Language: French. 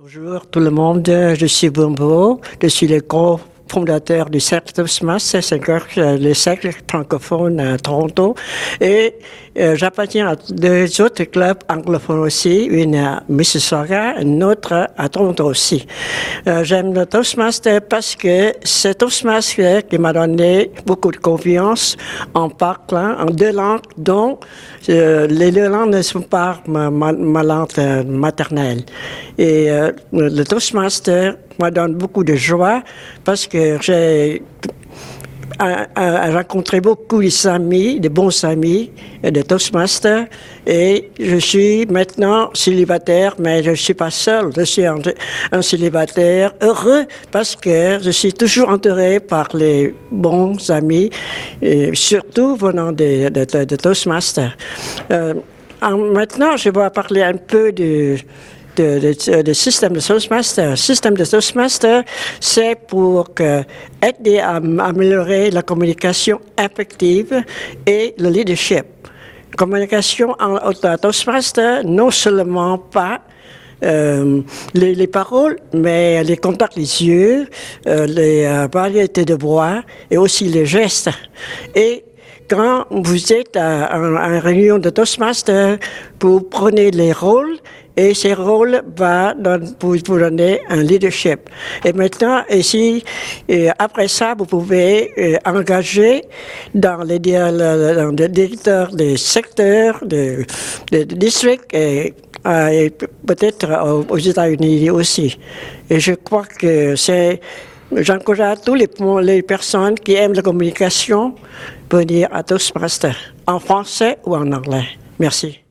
Bonjour tout le monde, je suis Bumbo, je suis le co-fondateur du Cercle Toastmasters, c'est le cercle francophone à Toronto, et euh, j'appartiens à deux autres clubs anglophones aussi, une à Mississauga, une autre à Toronto aussi. Euh, J'aime le Toastmaster parce que c'est Toastmaster qui m'a donné beaucoup de confiance en parlant en deux langues dont euh, les deux langues ne sont pas ma, ma, langue maternelle. Et le Toastmaster m'a donné beaucoup de joie parce que j'ai rencontré beaucoup d'amis, de bons amis, de Toastmasters, et je suis maintenant célibataire, mais je ne suis pas seul, je suis un, célibataire heureux parce que je suis toujours entouré par les bons amis, et surtout venant de, de, de, de Toastmasters. Euh, maintenant, je vais parler un peu de de, de, système de Toastmaster. Système de Toastmaster, c'est pour aider à améliorer la communication effective et le leadership. Communication en Toastmaster, non seulement pas euh, les, les, paroles, mais les contacts, les yeux, euh, les euh, variétés de voix et aussi les gestes. Et quand vous êtes à une réunion de Toastmaster, vous prenez les rôles et ces rôles va vous, vous donner un leadership. Et maintenant, et après ça, vous pouvez euh, engager dans les, dans les directeurs des secteurs, des, des districts et, euh, peut-être aux États-Unis aussi. Et je crois que c'est J'encourage tous les, les personnes qui aiment la communication venir à Toastmasters, en français ou en anglais. Merci.